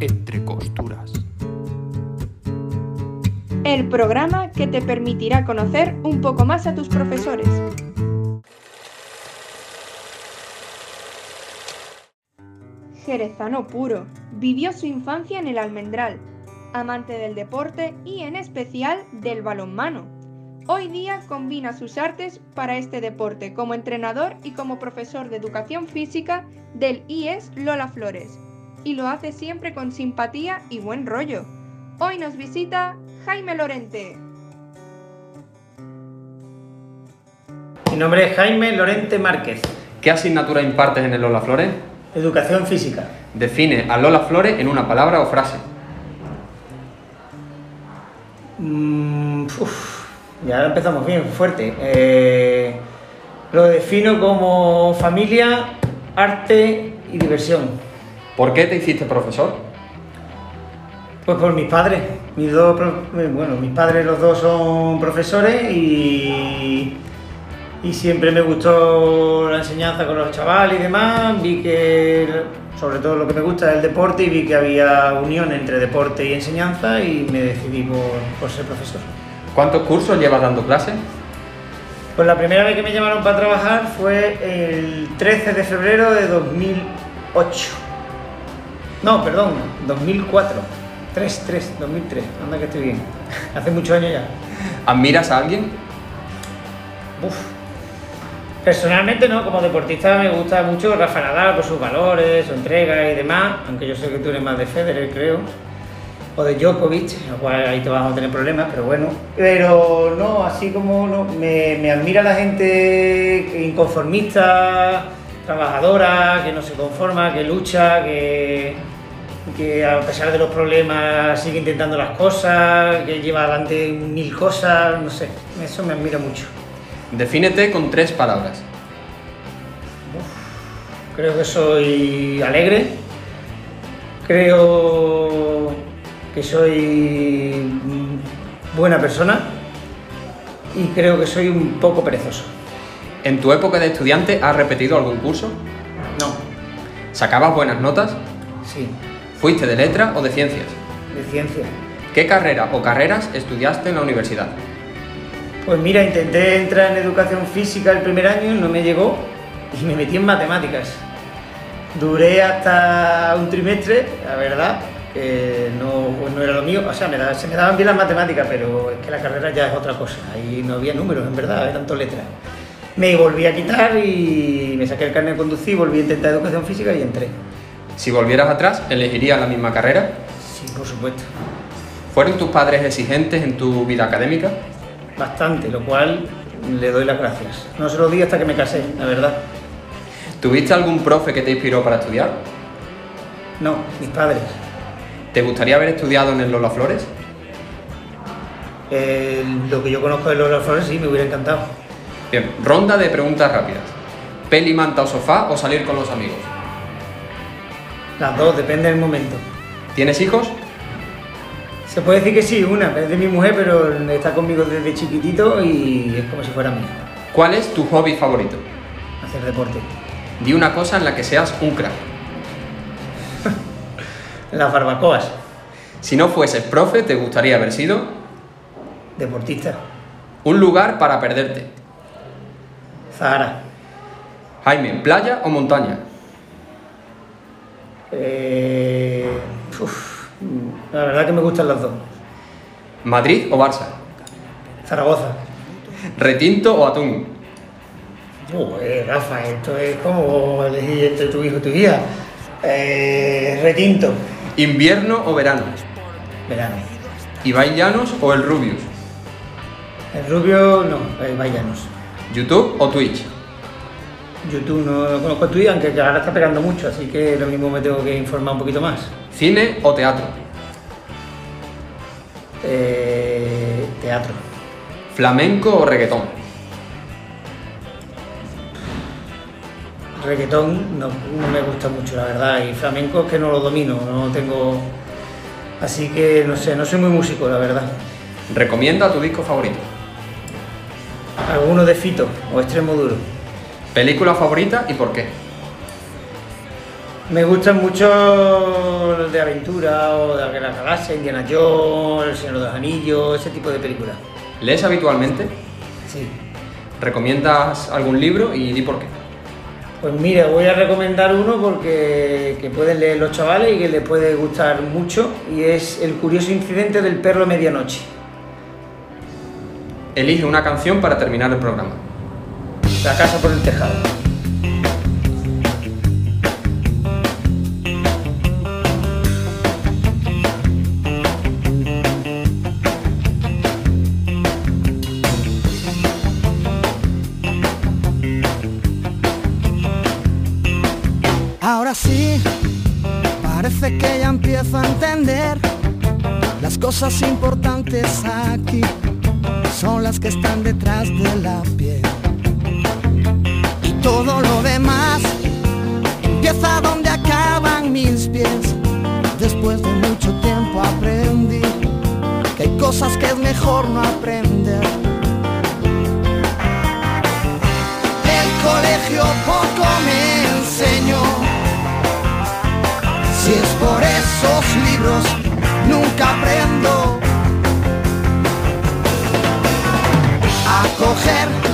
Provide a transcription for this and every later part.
Entre costuras. El programa que te permitirá conocer un poco más a tus profesores. Jerezano puro, vivió su infancia en el Almendral, amante del deporte y en especial del balonmano. Hoy día combina sus artes para este deporte como entrenador y como profesor de educación física del IES Lola Flores. Y lo hace siempre con simpatía y buen rollo. Hoy nos visita Jaime Lorente. Mi nombre es Jaime Lorente Márquez. ¿Qué asignatura impartes en el Lola Flores? Educación física. Define a Lola Flores en una palabra o frase. Mm, uf, ya ahora empezamos bien, fuerte. Eh, lo defino como familia, arte y diversión. ¿Por qué te hiciste profesor? Pues por mis padres. Mis dos, eh, bueno, mis padres los dos son profesores y, y siempre me gustó la enseñanza con los chavales y demás. Vi que, sobre todo lo que me gusta es el deporte y vi que había unión entre deporte y enseñanza y me decidí por, por ser profesor. ¿Cuántos cursos llevas dando clases? Pues la primera vez que me llamaron para trabajar fue el 13 de febrero de 2008. No, perdón, 2004. 3, 3, 2003. Anda que estoy bien. Hace muchos años ya. ¿Admiras a alguien? Uf. Personalmente no, como deportista me gusta mucho Rafa Nadal por sus valores, su entrega y demás, aunque yo sé que tú eres más de Federer, creo, o de Djokovic, lo cual ahí te vamos a tener problemas, pero bueno. Pero no, así como no, me, me admira la gente inconformista, trabajadora, que no se conforma, que lucha, que, que a pesar de los problemas sigue intentando las cosas, que lleva adelante mil cosas, no sé, eso me admira mucho. Defínete con tres palabras. Creo que soy alegre. Creo que soy buena persona. Y creo que soy un poco perezoso. ¿En tu época de estudiante has repetido algún curso? No, ¿Sacabas buenas notas? sí, ¿Fuiste de letra o de ciencias? de ciencia. ¿Qué carrera o carreras estudiaste en la universidad? Pues mira, intenté entrar en educación física el primer año, no me llegó y me metí en matemáticas. Duré hasta un trimestre, la verdad, que no, pues no era lo mío. O sea, me da- se me daban bien las matemáticas, pero es que la carrera ya es otra cosa. Ahí no había números, en verdad, eran tanto letras. Me volví a quitar y me saqué el carnet de conducir, volví a intentar educación física y entré. Si volvieras atrás, ¿elegirías la misma carrera? Sí, por supuesto. ¿Fueron tus padres exigentes en tu vida académica? Bastante, lo cual le doy las gracias. No se lo di hasta que me casé, la verdad. ¿Tuviste algún profe que te inspiró para estudiar? No, mis padres. ¿Te gustaría haber estudiado en el Lola Flores? Eh, lo que yo conozco de Lola Flores sí, me hubiera encantado. Bien, ronda de preguntas rápidas. ¿Peli, manta o sofá o salir con los amigos? Las dos, depende del momento. ¿Tienes hijos? Se puede decir que sí, una, es de mi mujer, pero está conmigo desde chiquitito y es como si fuera mía. ¿Cuál es tu hobby favorito? Hacer deporte. Di una cosa en la que seas un crack. Las barbacoas, Si no fueses profe, ¿te gustaría haber sido? deportista. Un lugar para perderte. Zahara. Jaime, ¿playa o montaña? Eh, uf, la verdad que me gustan las dos. ¿Madrid o Barça? Zaragoza. ¿Retinto o atún? Uy, Rafa, esto es como elegir entre tu hijo y tu hija. Eh, retinto. ¿Invierno o verano? Verano. ¿Ibai Llanos o el Rubius? El rubio, no, eh, vayanos. ¿YouTube o Twitch? YouTube no lo conozco Twitch, aunque ahora está pegando mucho, así que lo mismo me tengo que informar un poquito más. ¿Cine o teatro? Eh, teatro. ¿Flamenco o reggaetón? Reggaetón no, no me gusta mucho, la verdad, y flamenco es que no lo domino, no tengo... Así que no sé, no soy muy músico, la verdad. ¿Recomienda tu disco favorito? Alguno de Fito o Extremo Duro. ¿Película favorita y por qué? Me gustan mucho los de aventura o de la galaxia, Indiana Jones, El Señor de los Anillos, ese tipo de películas. ¿Lees habitualmente? Sí. ¿Recomiendas algún libro y di por qué? Pues mira, voy a recomendar uno porque que pueden leer los chavales y que les puede gustar mucho y es El curioso incidente del perro medianoche. Elige una canción para terminar el programa. La casa por el tejado. Ahora sí, parece que ya empiezo a entender las cosas importantes aquí son las que están detrás de la piel. Todo lo demás empieza donde acaban mis pies. Después de mucho tiempo aprendí que hay cosas que es mejor no aprender. El colegio poco me enseñó. Si es por esos libros, nunca aprendo. A coger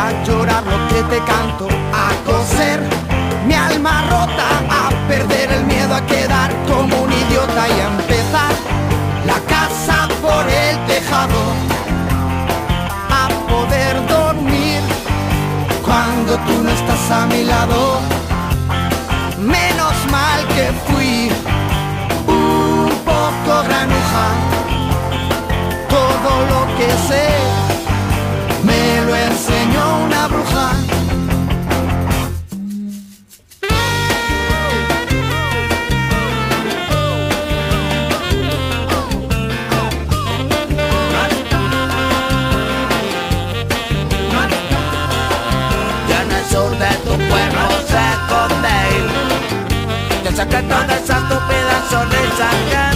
a llorar lo que te canto, a coser mi alma rota, a perder el miedo a quedar como un idiota y a empezar la casa por el tejado, a poder dormir cuando tú no estás a mi lado. Menos mal que fui un poco granuja todo lo que sé esconde. El secreto de esa estúpida sonrisa que